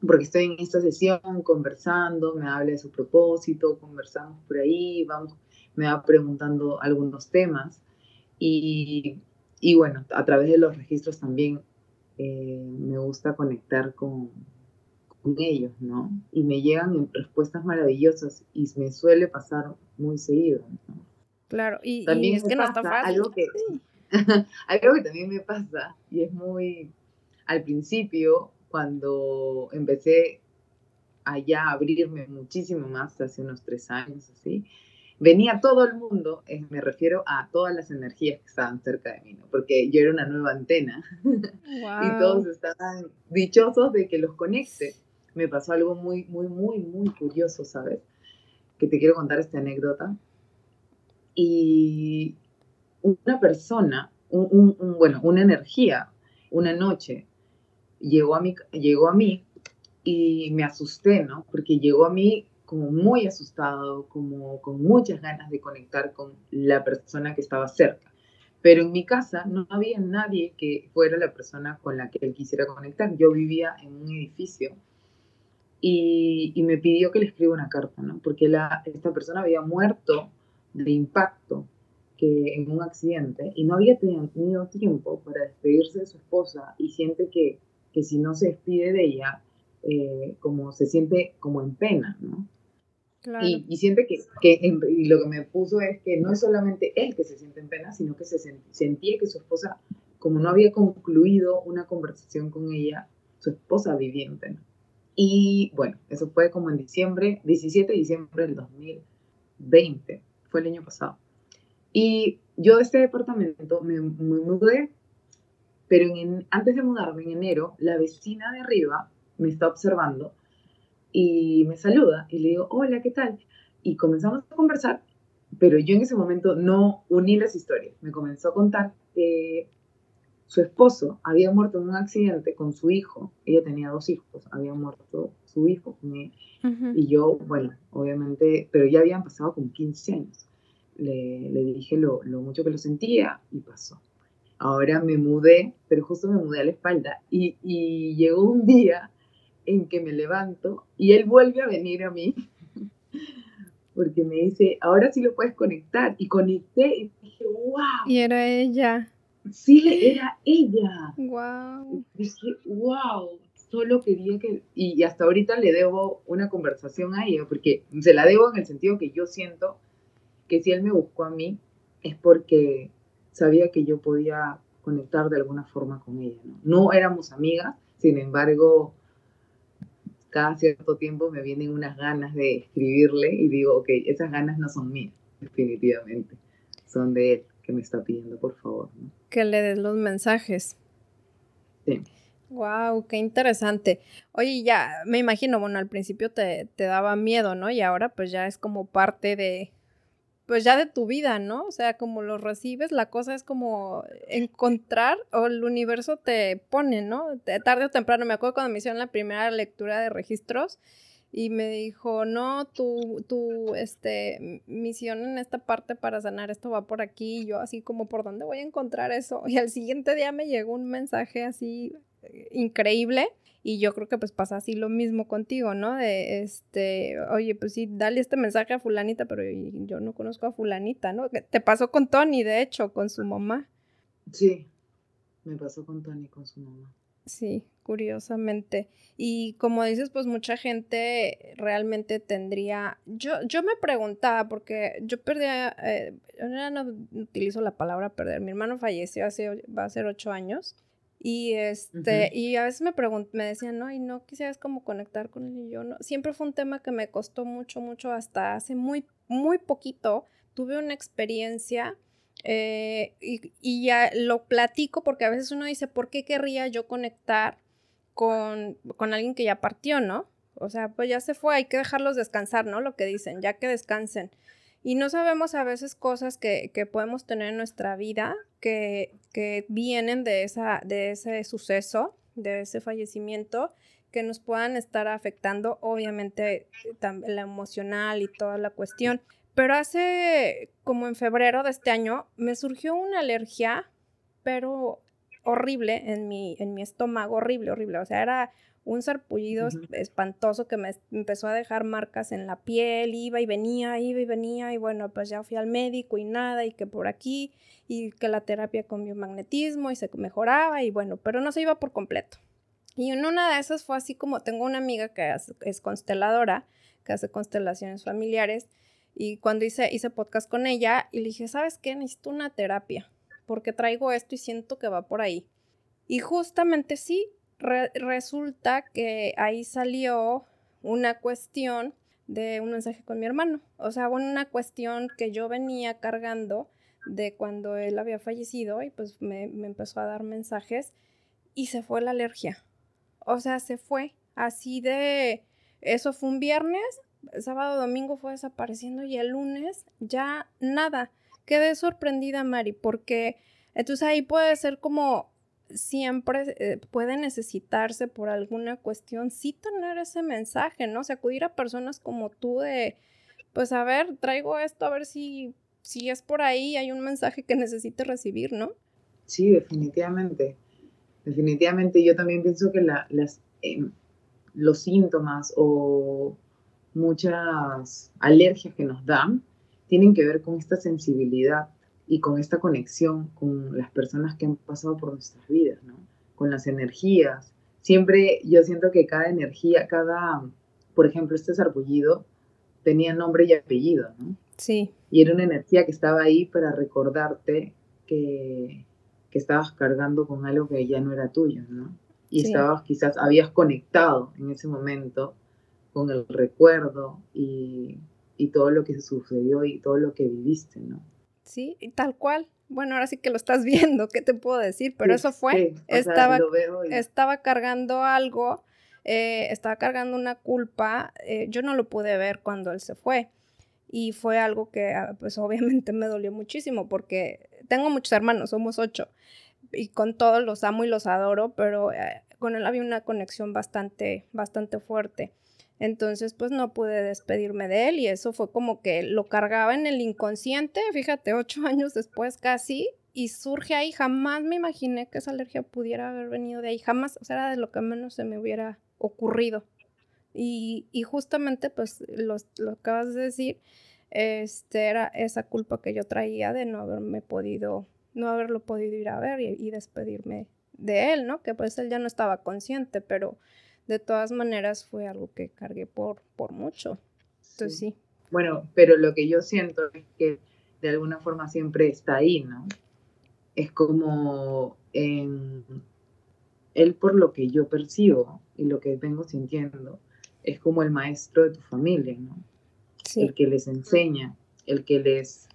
Porque estoy en esta sesión conversando, me habla de su propósito, conversamos por ahí, vamos me va preguntando algunos temas y, y bueno, a través de los registros también eh, me gusta conectar con, con, ellos, ¿no? Y me llegan respuestas maravillosas y me suele pasar muy seguido, ¿no? Claro, y, también es que no está fácil. Algo que, algo que también me pasa y es muy, al principio, cuando empecé allá a abrirme muchísimo más, hace unos tres años así, venía todo el mundo, eh, me refiero a todas las energías que estaban cerca de mí, ¿no? porque yo era una nueva antena y todos estaban dichosos de que los conecte. Me pasó algo muy, muy, muy, muy curioso, ¿sabes? Que te quiero contar esta anécdota. Y una persona, un, bueno, una energía, una noche, llegó a, mí, llegó a mí y me asusté, ¿no? Porque llegó a mí como muy asustado, como con muchas ganas de conectar con la persona que estaba cerca. Pero en mi casa no había nadie que fuera la persona con la que él quisiera conectar. Yo vivía en un edificio y, me pidió que le escriba una carta, ¿no? Porque esta persona había muerto de impacto que en un accidente y no había tenido tiempo para despedirse de su esposa y siente que, que si no se despide de ella, eh, como se siente como en pena, ¿no? Y, siente que, que y lo que me puso es que no es solamente él que se siente en pena, sino que se sentía que su esposa, como no había concluido una conversación con ella, su esposa vivía en pena. Y bueno, eso fue como en diciembre, 17 de diciembre del 2020, el año pasado. Y yo de este departamento me, me mudé pero antes de mudarme en enero, la vecina de arriba me está observando y me saluda y le digo, hola, ¿qué tal? Y comenzamos a conversar, pero yo en ese momento no uní las historias. Me comenzó a contar que su esposo había muerto en un accidente con su hijo. Ella tenía dos hijos, había muerto su hijo Y yo, bueno, obviamente, pero ya habían pasado como 15 años. Le, le dije lo, lo mucho que lo sentía y pasó. Ahora me mudé, pero justo me mudé a la espalda. Y, y llegó un día en que me levanto y él vuelve a venir a mí. Porque me dice, ahora sí lo puedes conectar. Y conecté y dije, wow. Y era ella. Sí, era ella. Wow. Dije, wow. Solo quería que. Y, hasta ahorita le debo una conversación a ella, porque se la debo en el sentido que yo siento que si él me buscó a mí, es porque sabía que yo podía conectar de alguna forma con ella. No, no éramos amigas, sin embargo, cada cierto tiempo me vienen unas ganas de escribirle y digo, ok, esas ganas no son mías, definitivamente, son de él que me está pidiendo, por favor. Que le des los mensajes. Sí. Wow, qué interesante. Oye, ya me imagino, bueno, al principio te, te daba miedo, ¿no? Y ahora pues ya es como parte de, pues ya de tu vida, ¿no? O sea, como lo recibes, la cosa es como encontrar o el universo te pone, ¿no? Tarde o temprano, me acuerdo cuando me hicieron la primera lectura de registros y me dijo, no, tu, tu, este, misión en esta parte para sanar esto va por aquí, y yo así como, ¿por dónde voy a encontrar eso? Y al siguiente día me llegó un mensaje así eh, increíble y yo creo que pues pasa así lo mismo contigo, ¿no? De este, oye, pues sí, dale este mensaje a fulanita, pero yo no conozco a fulanita, ¿no? Te pasó con Tony, de hecho, con su mamá. Sí, me pasó con Tony, con su mamá. Sí, curiosamente. Y como dices, pues mucha gente realmente tendría. Yo, yo me preguntaba, porque yo perdía. Eh, yo no utilizo la palabra perder. Mi hermano falleció hace. va a ser ocho años. Y este, y a veces me pregunt me decían, no, y no quisieras como conectar con él y yo no. Siempre fue un tema que me costó mucho, mucho, hasta hace muy, muy poquito. Tuve una experiencia eh, y, ya lo platico porque a veces uno dice, ¿por qué querría yo conectar con, con alguien que ya partió, no? O sea, pues ya se fue, hay que dejarlos descansar, ¿no? Lo que dicen, ya que descansen. Y no sabemos a veces cosas que, que podemos tener en nuestra vida que, que, vienen de, esa, de ese suceso, de ese fallecimiento, que nos puedan estar afectando, obviamente, la emocional y toda la cuestión. Pero hace como en febrero de este año me surgió una alergia, pero horrible en mi, en mi estómago, horrible, horrible. O sea, era un sarpullido espantoso que me empezó a dejar marcas en la piel, iba y venía, iba y venía, y bueno, pues ya fui al médico y nada, y que por aquí, y que la terapia con biomagnetismo y se mejoraba, y bueno, pero no se iba por completo. Y en una de esas fue así como tengo una amiga que es consteladora, que hace constelaciones familiares, y cuando hice, hice podcast con ella, y le dije, ¿sabes qué? Necesito una terapia, porque traigo esto y siento que va por ahí. Y justamente sí, resulta que ahí salió una cuestión de un mensaje con mi hermano. O sea, una cuestión que yo venía cargando de cuando él había fallecido y pues me, me, empezó a dar mensajes y se fue la alergia. O sea, se fue así de... Eso fue un viernes, sábado, domingo fue desapareciendo y el lunes ya nada. Quedé sorprendida, Mari, porque entonces ahí puede ser como siempre eh, puede necesitarse por alguna cuestión, sí tener ese mensaje, ¿no? O sea, acudir a personas como tú de, pues a ver, traigo esto, a ver si, si es por ahí, hay un mensaje que necesite recibir, ¿no? Sí, definitivamente. Definitivamente yo también pienso que la, em, los síntomas o muchas alergias que nos dan tienen que ver con esta sensibilidad y con esta conexión con las personas que han pasado por nuestras vidas, ¿no? Con las energías. Siempre yo siento que cada energía, cada, por ejemplo, este sarpullido tenía nombre y apellido, ¿no? Sí. Y era una energía que estaba ahí para recordarte que, que estabas cargando con algo que ya no era tuyo, ¿no? Y estabas, quizás, habías conectado en ese momento con el recuerdo y, y todo lo que sucedió y todo lo que viviste, ¿no? Sí, y tal cual. Bueno, ahora sí que lo estás viendo, ¿qué te puedo decir? Pero eso fue, estaba, estaba cargando algo, eh, estaba cargando una culpa, eh, yo no lo pude ver cuando él se fue. Y fue algo que, ah, pues obviamente me dolió muchísimo porque tengo muchos hermanos, somos ocho, y con todos los amo y los adoro, pero eh, con él había una conexión bastante, bastante fuerte. Entonces, pues no pude despedirme de él y eso fue como que lo cargaba en el inconsciente, fíjate, ocho años después casi, y surge ahí. Jamás me imaginé que esa alergia pudiera haber venido de ahí, jamás, o sea, era de lo que menos se me hubiera ocurrido. Y, y justamente, pues, lo, lo acabas de decir, este era esa culpa que yo traía de no haberme podido, no haberlo podido ir a ver y, y despedirme de él, ¿no? Que pues él ya no estaba consciente, pero de todas maneras fue algo que cargué por, por mucho. Entonces sí. Bueno, pero lo que yo siento es que de alguna forma siempre está ahí, ¿no? Es como en él por lo que yo percibo y lo que vengo sintiendo, es como el maestro de tu familia, ¿no? Sí. El que les enseña, el que les,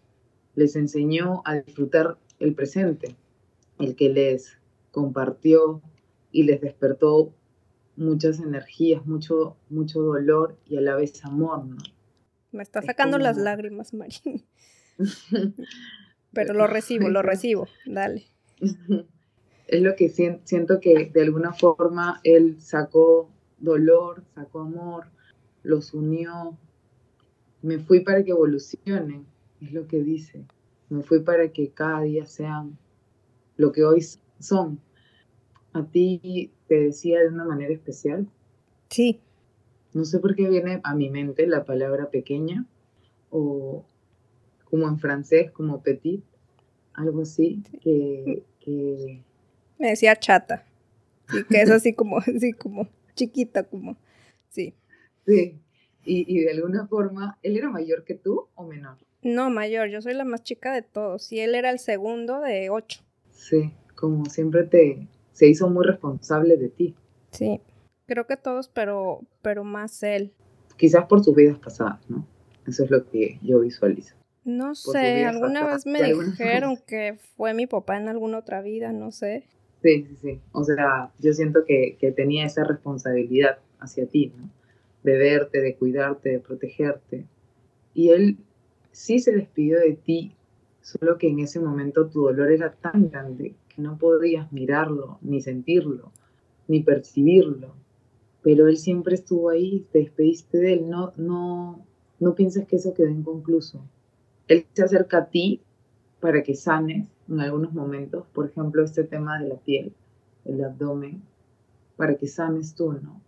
les enseñó a disfrutar el presente, el que les compartió y les despertó muchas energías, mucho, mucho dolor y a la vez amor, ¿no? Me está sacando las lágrimas, Marín. Pero lo recibo, lo recibo, dale. Es lo que siento que de alguna forma él sacó dolor, sacó amor, los unió. Me fui para que evolucionen, es lo que dice. Me fui para que cada día sean lo que hoy son. A ti te decía de una manera especial? Sí. No sé por qué viene a mi mente la palabra pequeña o como en francés, como petit, algo así, que... Me decía chata, y que es así como, así como chiquita, como, sí. Sí, y, y de alguna forma, ¿él era mayor que tú o menor? No, mayor, yo soy la más chica de todos, y él era el segundo de ocho. Sí, como siempre te, se hizo muy responsable de ti. Sí, creo que todos, pero, pero más él. Quizás por sus vidas pasadas, ¿no? Eso es lo que yo visualizo. No sé, alguna vez me dijeron que fue mi papá en alguna otra vida, no sé. Sí, sí, sí. O sea, yo siento que, que tenía esa responsabilidad hacia ti, ¿no? De verte, de cuidarte, de protegerte. Y él sí se despidió de ti, solo que en ese momento tu dolor era tan grande no podías mirarlo, ni sentirlo, ni percibirlo, pero él siempre estuvo ahí, te despediste de él, no, no, no pienses que eso quedó inconcluso. Él se acerca a ti para que sanes en algunos momentos, por ejemplo, este tema de la piel, el abdomen, para que sanes tú, ¿no?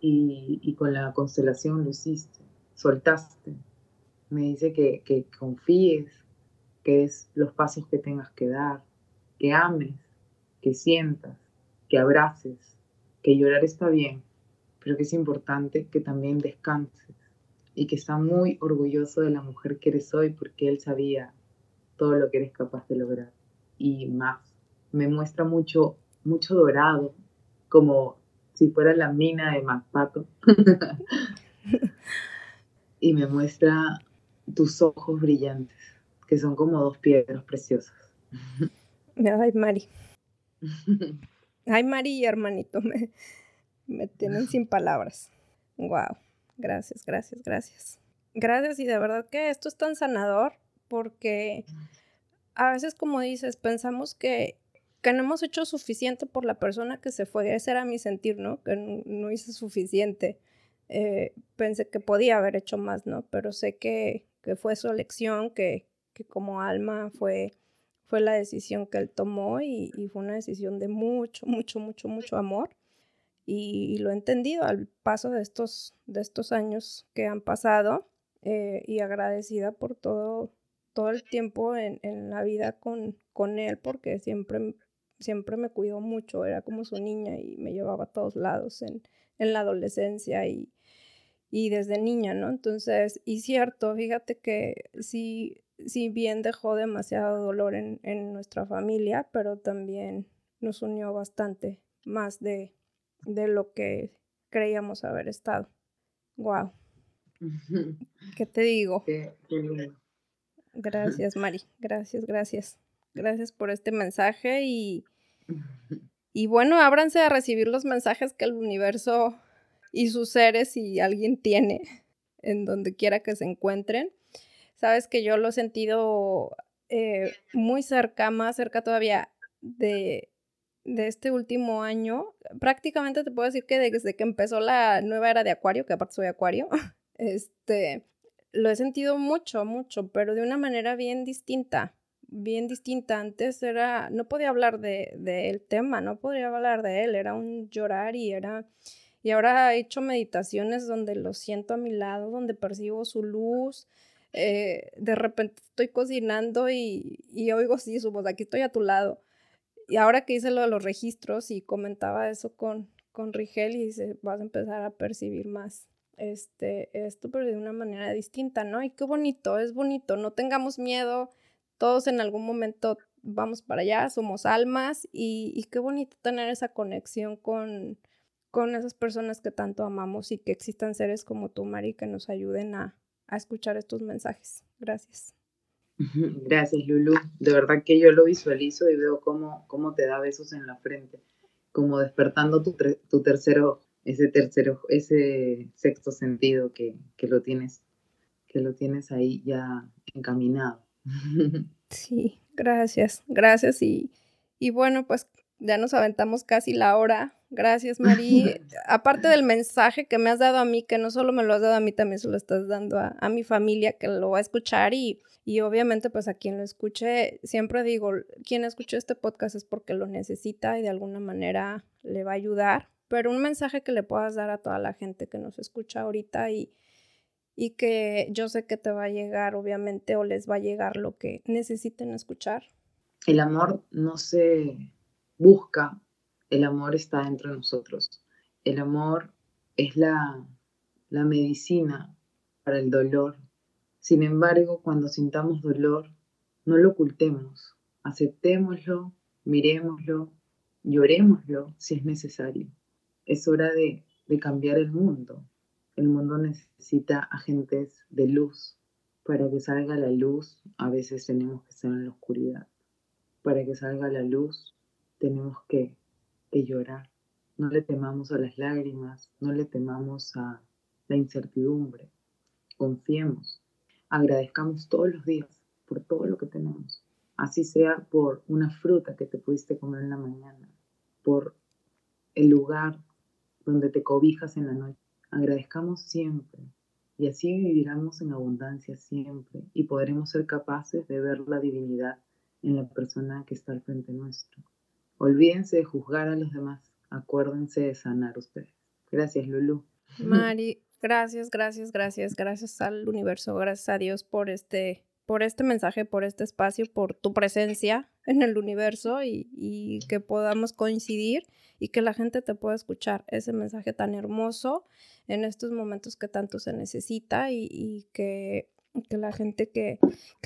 Y, y con la constelación lo hiciste, soltaste. Me dice que, que confíes, que es los pasos que tengas que dar, que ames, que sientas, que abraces, que llorar está bien, pero que es importante que también descanses y que está muy orgulloso de la mujer que eres hoy porque él sabía todo lo que eres capaz de lograr y más. Me muestra mucho, mucho dorado, como si fuera la mina de Macpato. y me muestra tus ojos brillantes, que son como dos piedras preciosas. Ay, Mari. Ay, Mari, hermanito, me, me tienen sin palabras. Wow. Gracias, gracias, gracias. Gracias y de verdad que esto es tan sanador porque a veces, como dices, pensamos que, que no hemos hecho suficiente por la persona que se fue. Ese era mi sentir, ¿no? Que no, hice suficiente. Eh, pensé que podía haber hecho más, ¿no? Pero sé que, que fue su elección, que, que como alma fue fue la decisión que él tomó y, fue una decisión de mucho, mucho, mucho, mucho amor. Y, lo he entendido al paso de estos, de estos años que han pasado eh, y agradecida por todo, todo el tiempo en, la vida con, con él porque siempre, siempre me cuidó mucho, era como su niña y me llevaba a todos lados en, en la adolescencia y, y desde niña, ¿no? Entonces, y cierto, fíjate que sí, si bien dejó demasiado dolor en, nuestra familia, pero también nos unió bastante más de, de lo que creíamos haber estado. Wow. ¿Qué te digo? Gracias, Mari. Gracias, gracias. Gracias por este mensaje y, y bueno, ábranse a recibir los mensajes que el universo y sus seres, si alguien tiene, en donde quiera que se encuentren. Sabes que yo lo he sentido eh, muy cerca, más cerca todavía de, de este último año. Prácticamente te puedo decir que desde que empezó la nueva era de Acuario, que aparte soy Acuario, este, lo he sentido mucho, mucho, pero de una manera bien distinta, bien distinta. Antes era, no podía hablar del de, tema, no podía hablar de él, era un llorar y era... Y ahora he hecho meditaciones donde lo siento a mi lado, donde percibo su luz. Eh, de repente estoy cocinando y, y oigo sí su voz, aquí estoy a tu lado. Y ahora que hice lo de los registros y comentaba eso con, con Rigel y dice, vas a empezar a percibir más este, esto, pero de una manera distinta, ¿no? Y qué bonito, es bonito, no tengamos miedo, todos en algún momento vamos para allá, somos almas y, y qué bonito tener esa conexión con, con esas personas que tanto amamos y que existan seres como tú, Mari, que nos ayuden a, a escuchar estos mensajes. Gracias. Gracias, Lulu. De verdad que yo lo visualizo y veo cómo, cómo te da besos en la frente, como despertando tu, tu tercero ese tercero, ese sexto sentido que, lo tienes, que lo tienes ahí ya encaminado. Sí, gracias, gracias y, y bueno, pues ya nos aventamos casi la hora. Gracias, Marí. Aparte del mensaje que me has dado a mí, que no solo me lo has dado a mí, también se lo estás dando a, a, mi familia que lo va a escuchar y, y obviamente pues a quien lo escuche, siempre digo, quien escuche este podcast es porque lo necesita y de alguna manera le va a ayudar pero un mensaje que le puedas dar a toda la gente que nos escucha ahorita y, y que yo sé que te va a llegar, obviamente, o les va a llegar lo que necesiten escuchar. El amor no se busca, el amor está dentro de nosotros. El amor es la, la medicina para el dolor. Sin embargo, cuando sintamos dolor, no lo ocultemos, aceptémoslo, miremoslo, llorémoslo si es necesario es hora de, cambiar el mundo. El mundo necesita agentes de luz. Para que salga la luz, a veces tenemos que estar en la oscuridad. Para que salga la luz, tenemos que, que llorar. No le temamos a las lágrimas, no le temamos a la incertidumbre. Confiemos, agradezcamos todos los días por todo lo que tenemos. Así sea por una fruta que te pudiste comer en la mañana, por el lugar donde te cobijas en la noche. Agradezcamos siempre y así viviremos en abundancia siempre y podremos ser capaces de ver la divinidad en la persona que está al frente nuestro. Olvídense de juzgar a los demás, acuérdense de sanar ustedes. Gracias, Lulu. Mari, gracias, gracias, gracias, gracias al universo, gracias a Dios por este por este mensaje, por este espacio, por tu presencia en el universo y, que podamos coincidir y que la gente te pueda escuchar ese mensaje tan hermoso en estos momentos que tanto se necesita y, que, la gente que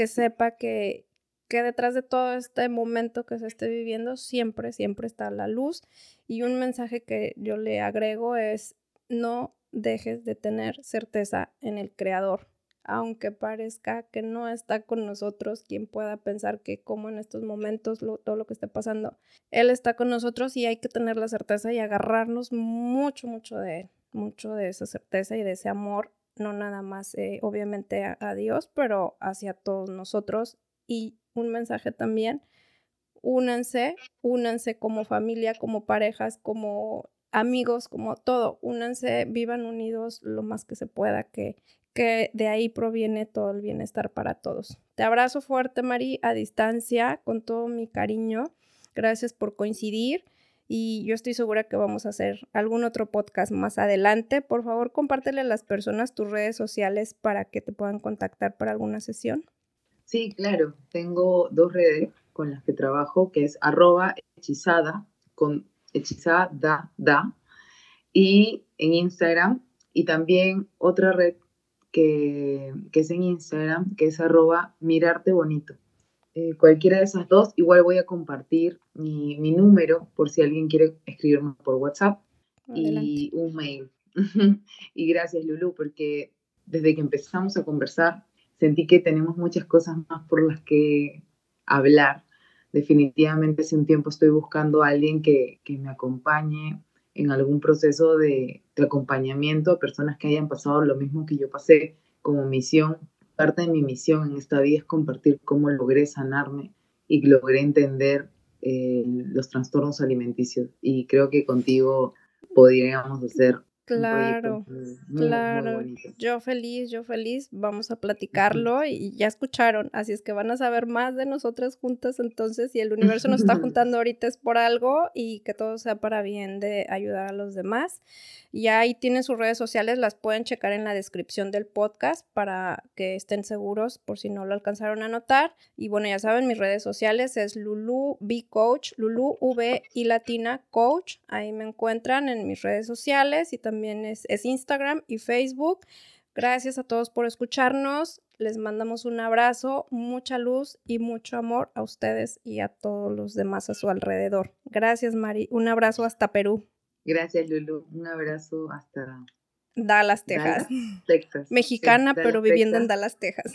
sepa que, que detrás de todo este momento que se esté viviendo siempre, siempre está la luz. Y un mensaje que yo le agrego es no dejes de tener certeza en el creador aunque parezca que no está con nosotros, quien pueda pensar que como en estos momentos todo lo que esté pasando, Él está con nosotros y hay que tener la certeza y agarrarnos mucho, mucho de Él, mucho de esa certeza y de ese amor, no nada más eh, obviamente a, Dios, pero hacia todos nosotros. Y un mensaje también, únanse, únanse como familia, como parejas, como amigos, como todo, únanse, vivan unidos lo más que se pueda, que, que de ahí proviene todo el bienestar para todos. Te abrazo fuerte, Mari, a distancia, con todo mi cariño. Gracias por coincidir y yo estoy segura que vamos a hacer algún otro podcast más adelante. Por favor, compártele a las personas tus redes sociales para que te puedan contactar para alguna sesión. Sí, claro. Tengo dos redes con las que trabajo, que es arroba hechizada, con hechizada, da, y en Instagram, y también otra red que, es en Instagram, que es arroba mirarte bonito. Eh, cualquiera de esas dos, igual voy a compartir mi, número por si alguien quiere escribirme por WhatsApp y un mail. y gracias Lulu, porque desde que empezamos a conversar sentí que tenemos muchas cosas más por las que hablar. Definitivamente hace un tiempo estoy buscando a alguien que, que me acompañe en algún proceso de, de, acompañamiento a personas que hayan pasado lo mismo que yo pasé como misión. Parte de mi misión en esta vida es compartir cómo logré sanarme y logré entender eh, los trastornos alimenticios. Y creo que contigo podríamos hacer Claro, claro. yo feliz, yo feliz. Vamos a platicarlo y ya escucharon. Así es que van a saber más de nosotras juntas entonces. Si el universo nos está juntando ahorita es por algo y que todo sea para bien de ayudar a los demás. Y ahí tienen sus redes sociales, las pueden checar en la descripción del podcast para que estén seguros por si no lo alcanzaron a notar. Y bueno, ya saben, mis redes sociales es Lulu B Coach, Lulu V y Latina Coach. Ahí me encuentran en mis redes sociales y también es, es Instagram y Facebook. Gracias a todos por escucharnos. Les mandamos un abrazo, mucha luz y mucho amor a ustedes y a todos los demás a su alrededor. Gracias, Mari. Un abrazo hasta Perú. Gracias, Lulu. Un abrazo hasta Dallas, Texas. Texas. Mexicana, pero viviendo en Dallas, Texas.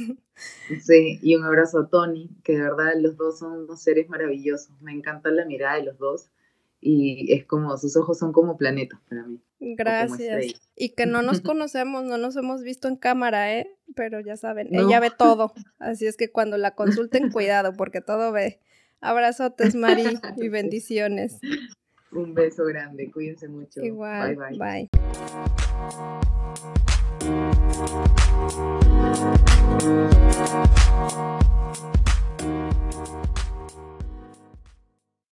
Sí, y un abrazo a Tony, que de verdad los dos son unos seres maravillosos. Me encanta la mirada de los dos y es como, sus ojos son como planetas para mí. Gracias. Y que no nos conocemos, no nos hemos visto en cámara, ¿eh? Pero ya saben, ella ve todo. Así es que cuando la consulten, cuidado, porque todo ve. Abrazotes, Mari, y bendiciones. Un beso grande, cuídense mucho. Igual, bye. bye. bye.